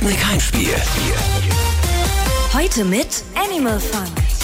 Sputnik Heimspiel. Heute mit Animal Funk.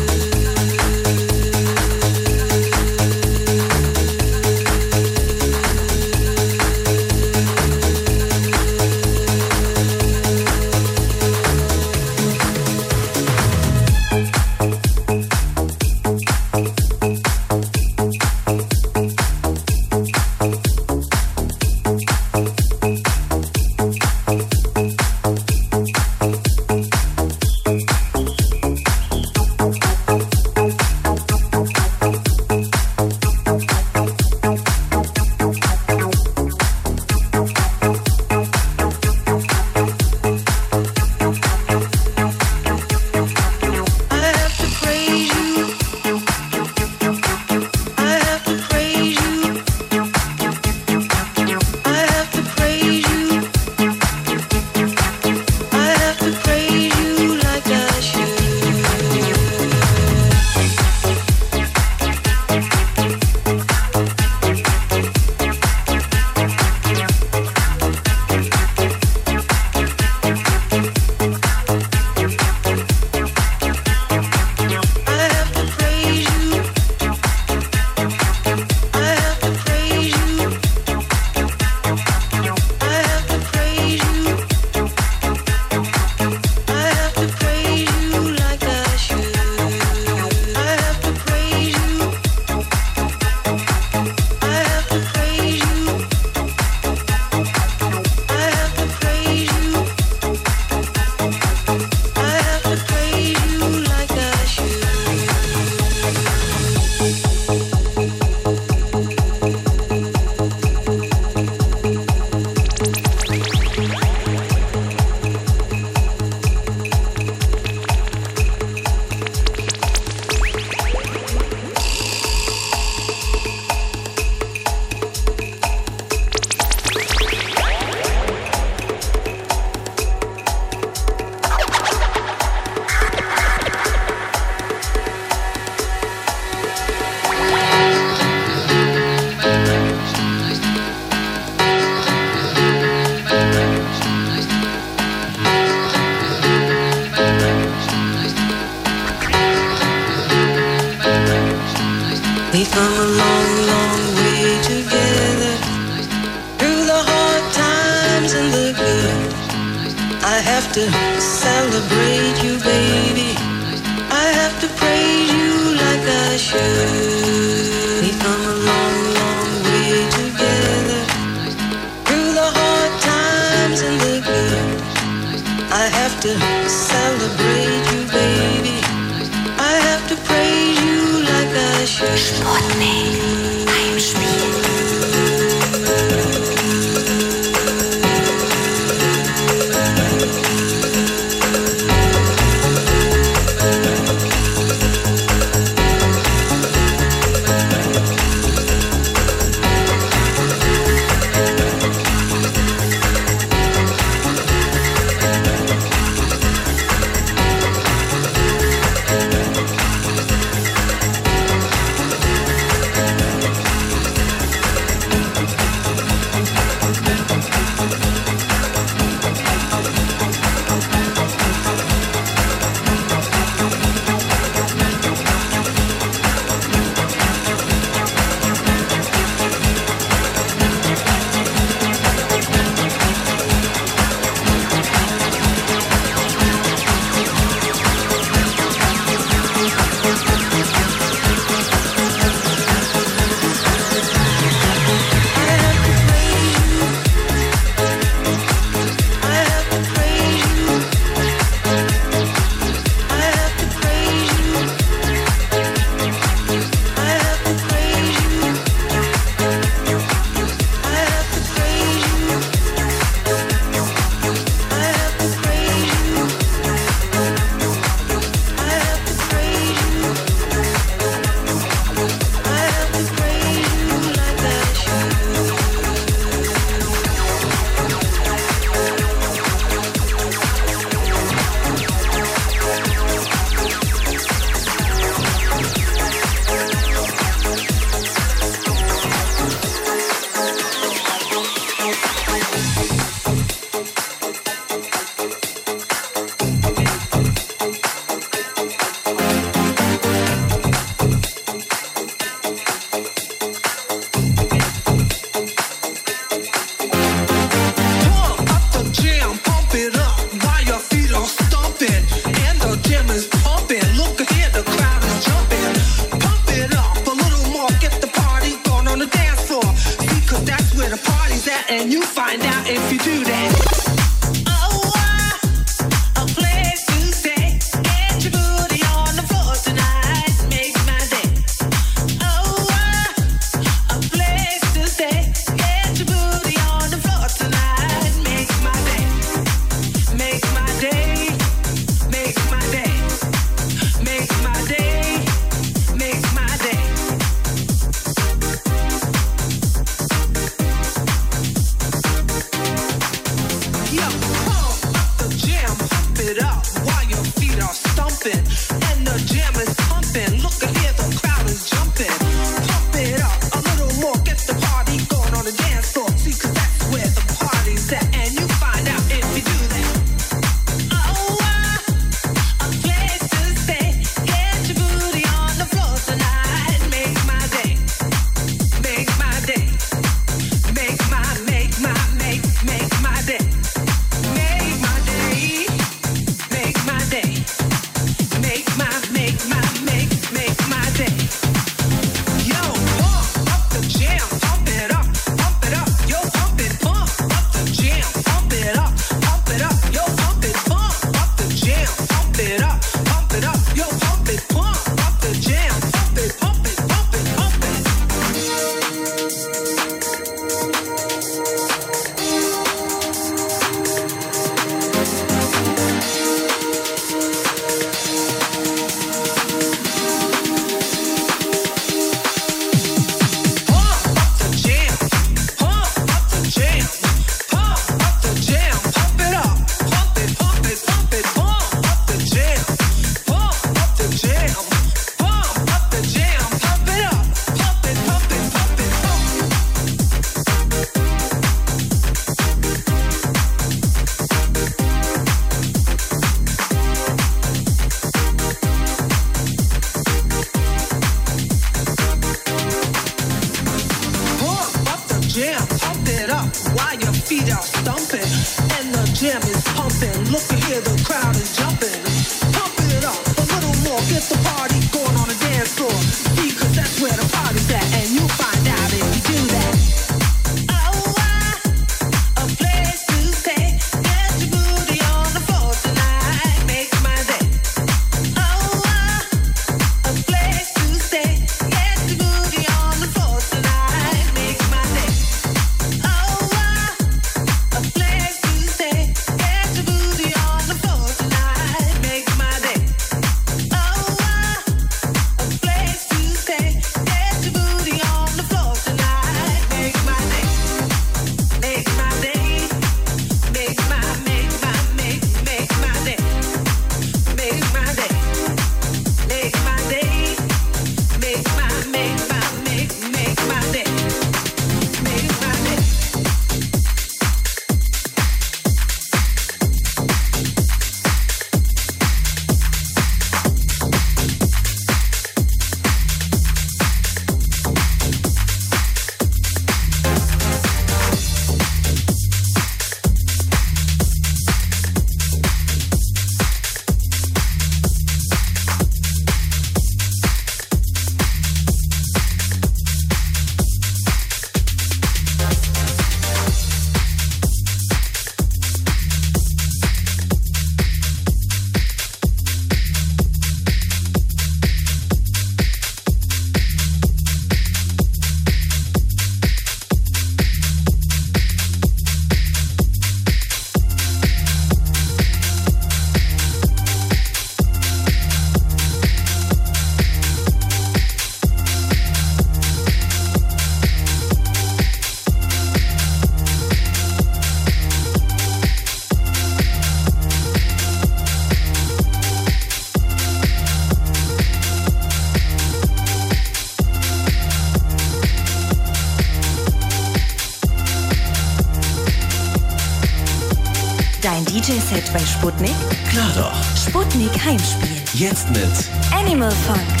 Sputnik? Klar doch. Sputnik Heimspiel. Jetzt mit Animal Funk.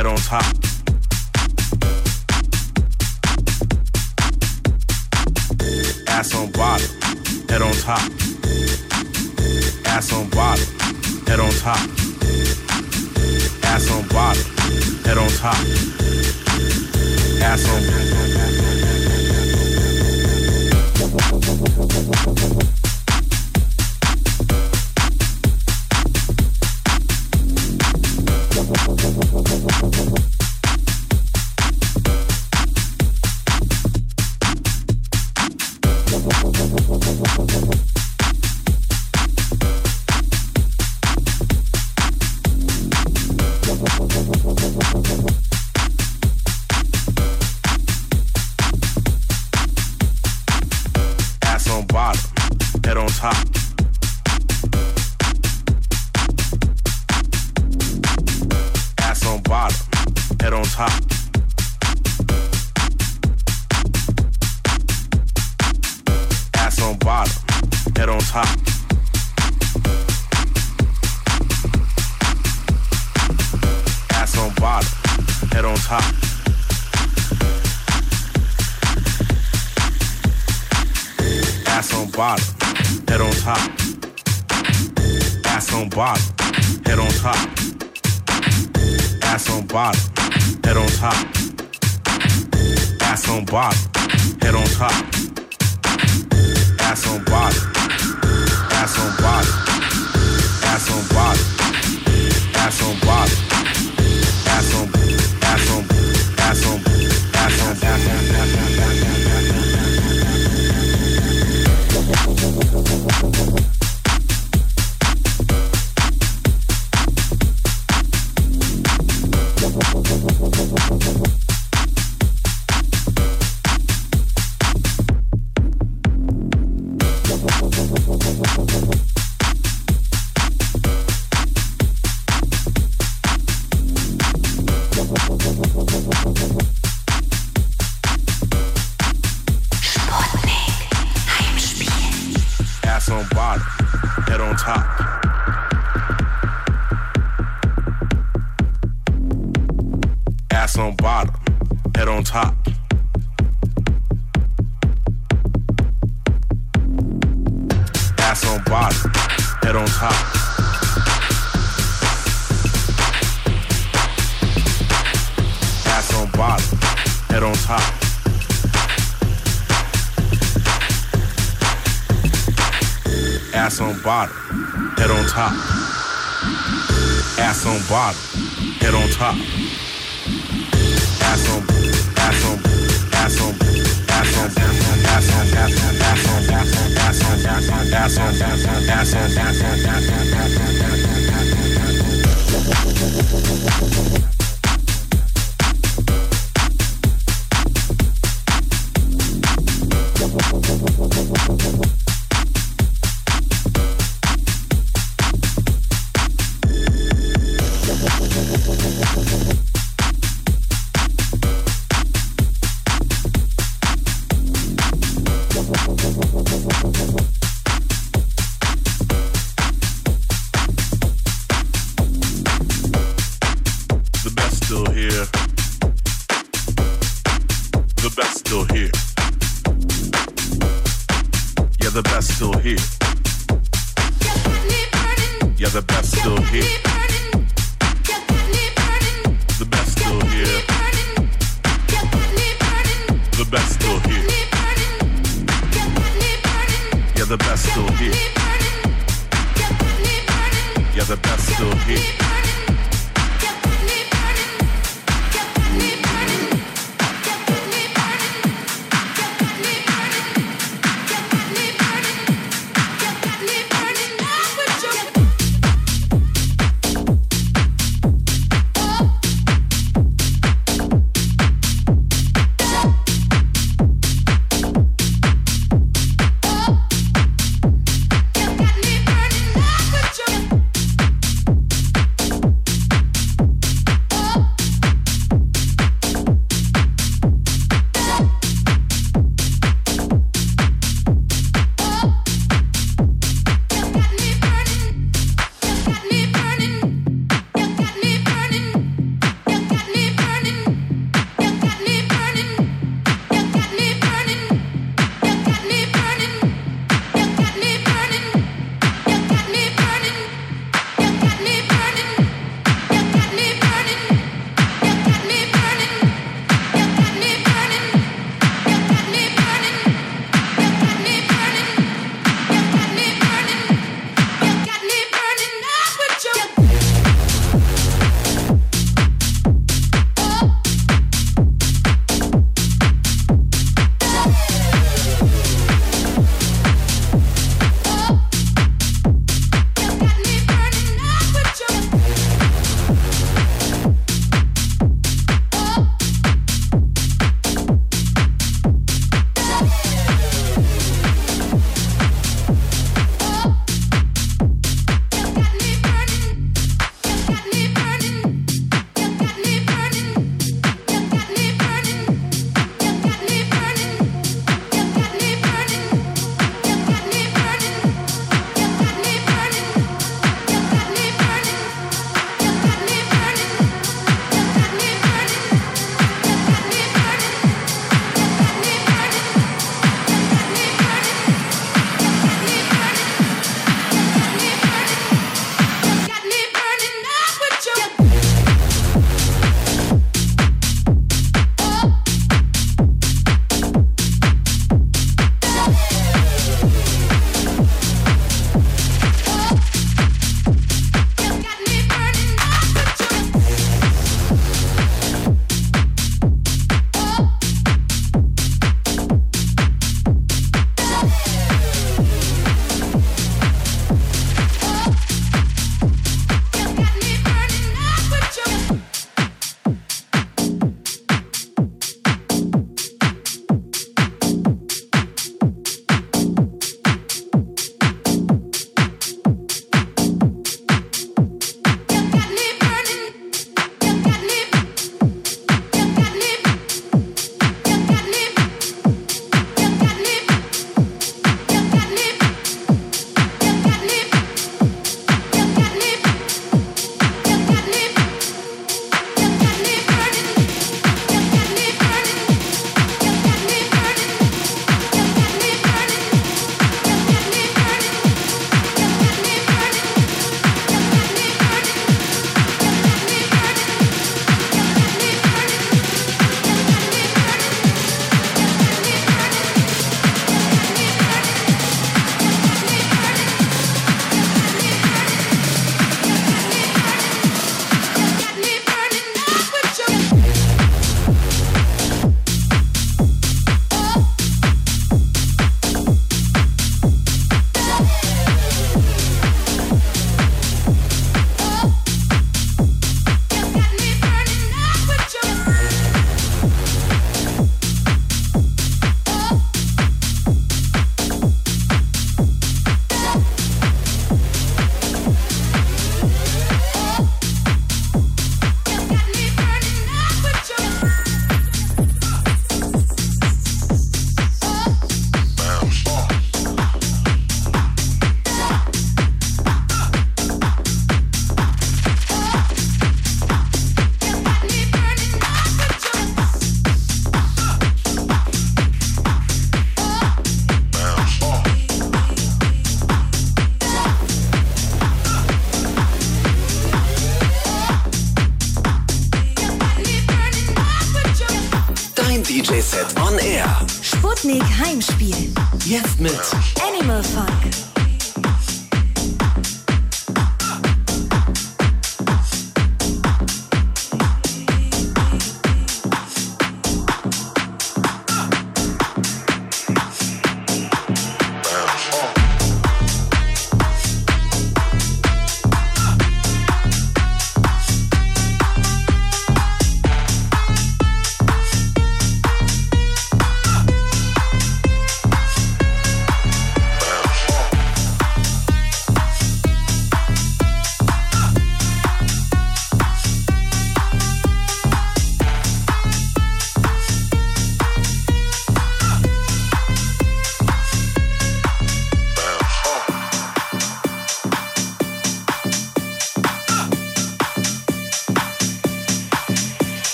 head on top. Ass on bottom, head on top. Ass on bottom, head on top. Ass on bottom, head on top. Ass on. still here. You're the best still here.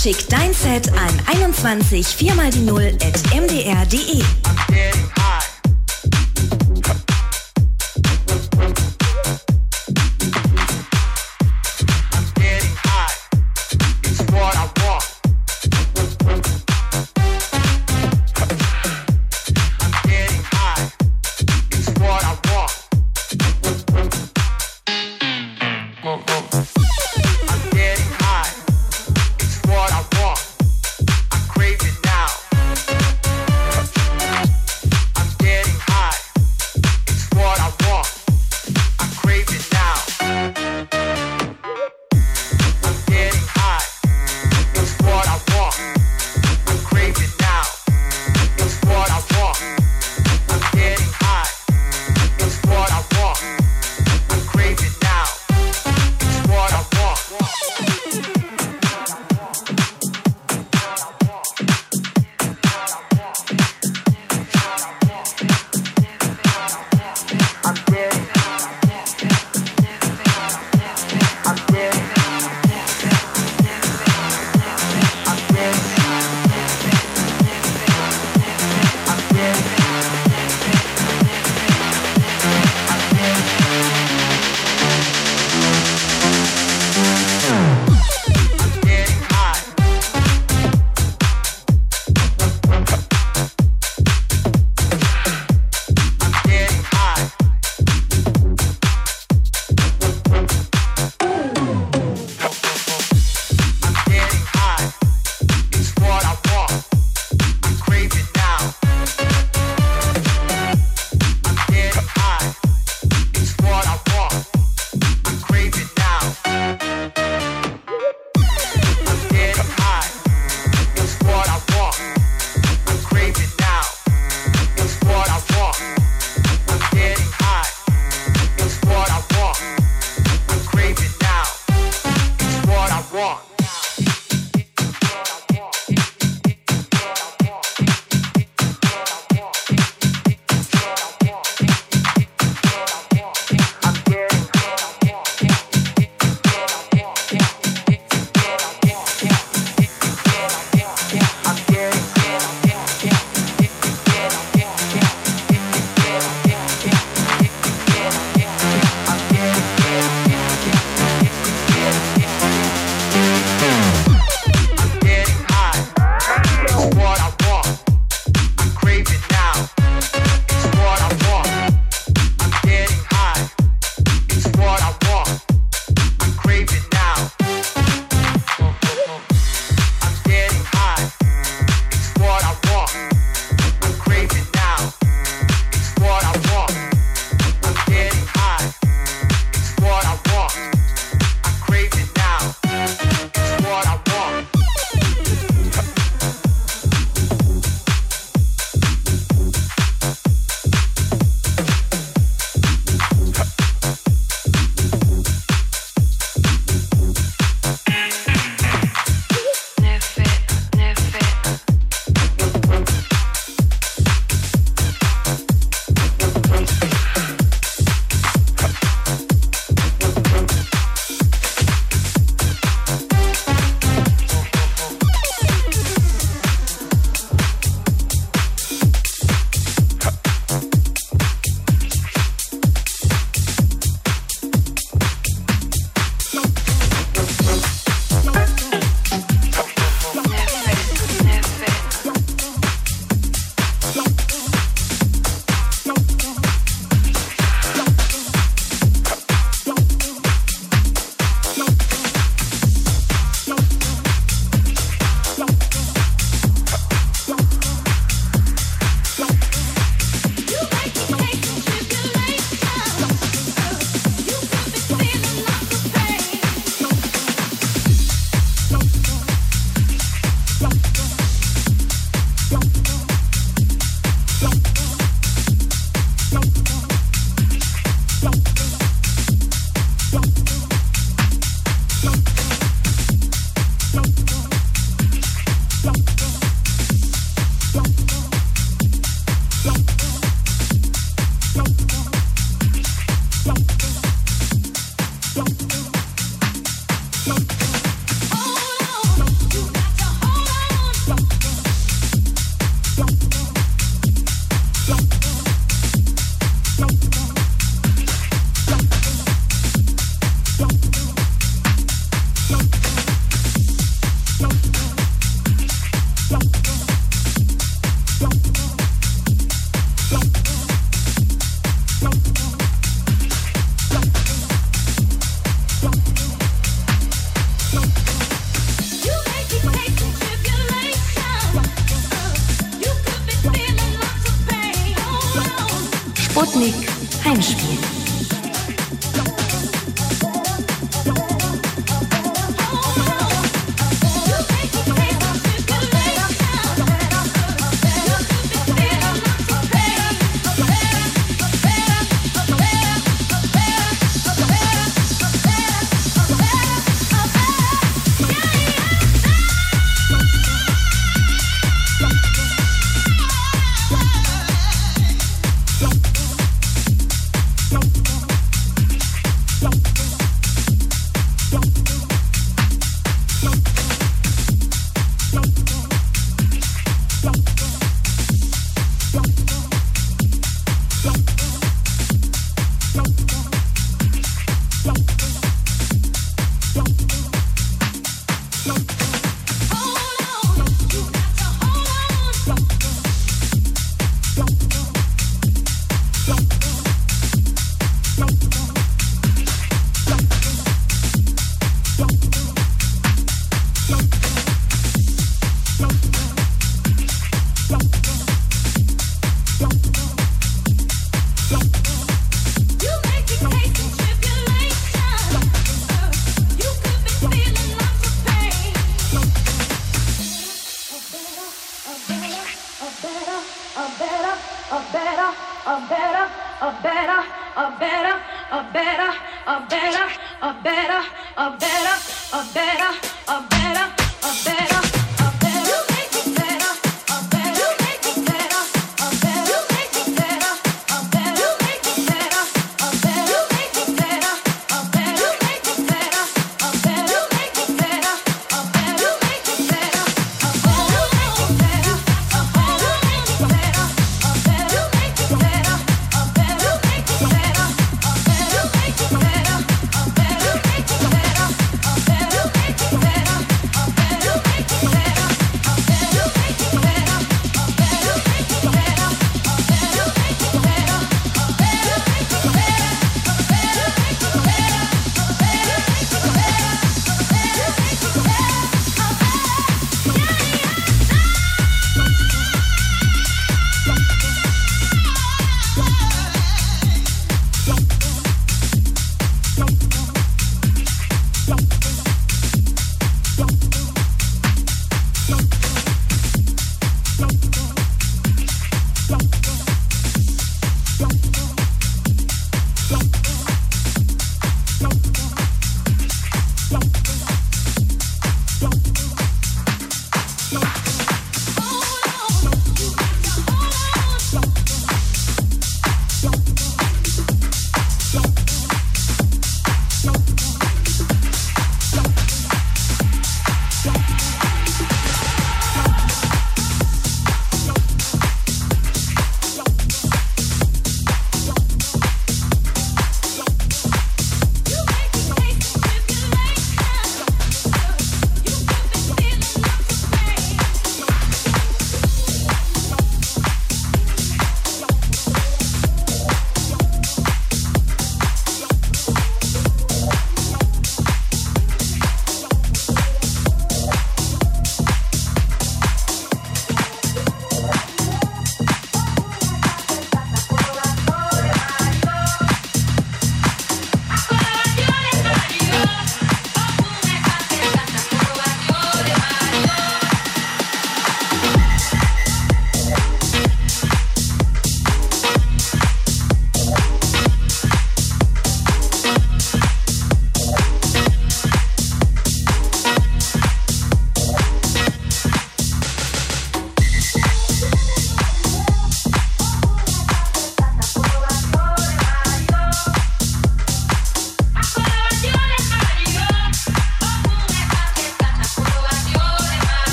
Schick dein Set an 21 4 mal die 0 at mdr.de.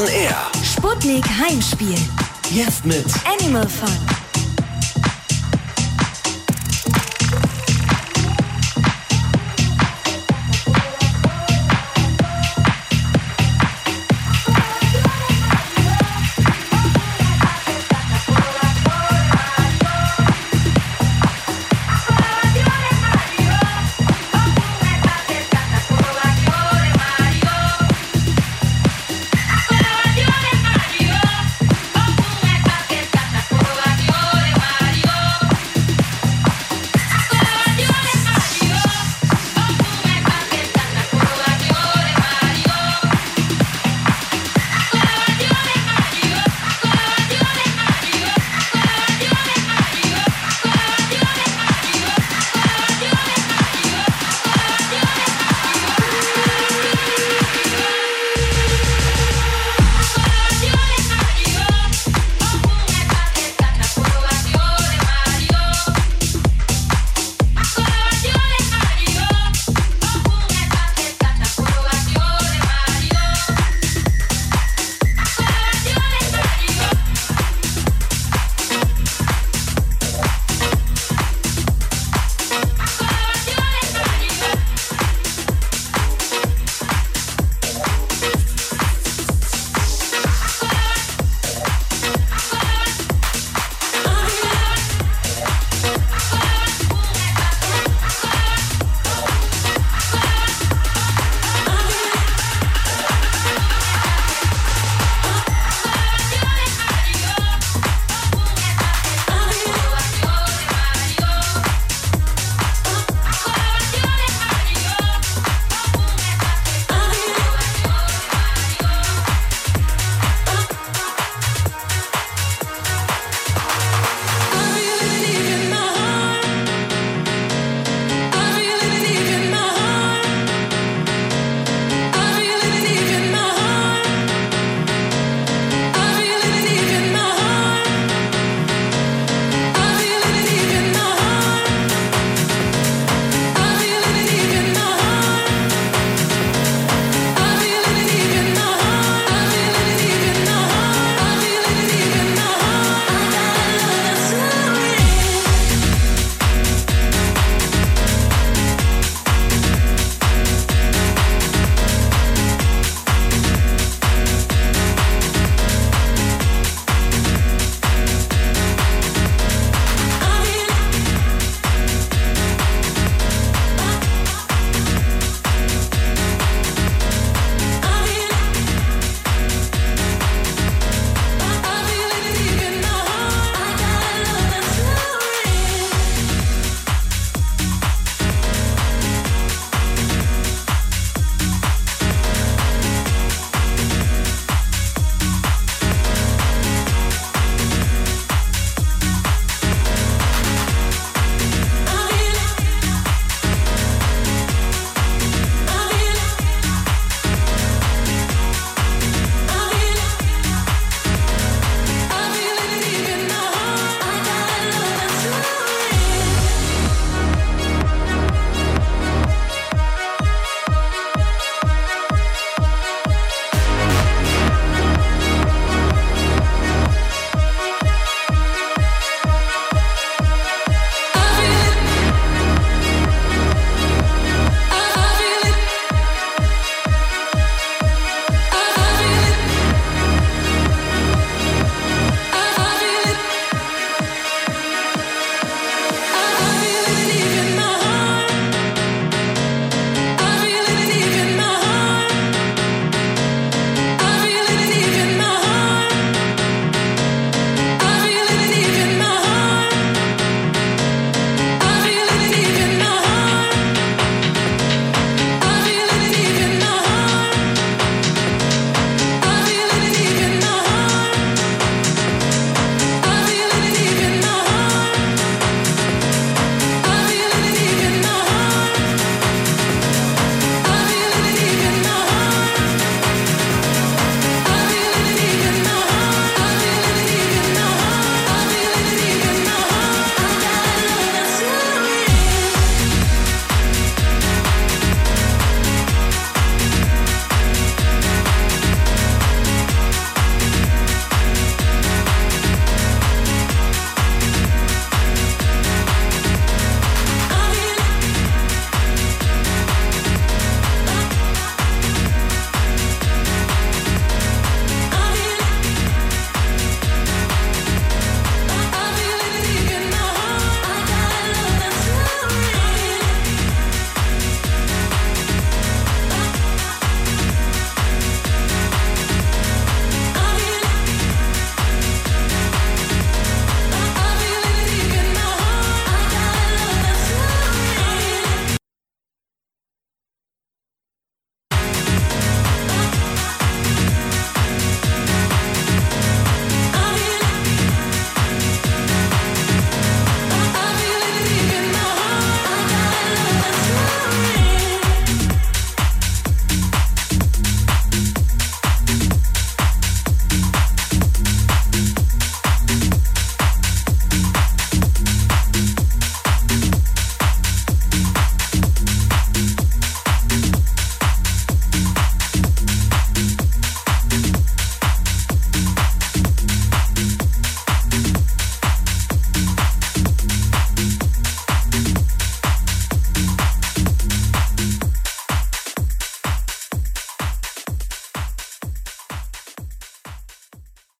On Air. Sputnik Heimspiel. Jetzt mit Animal Fun.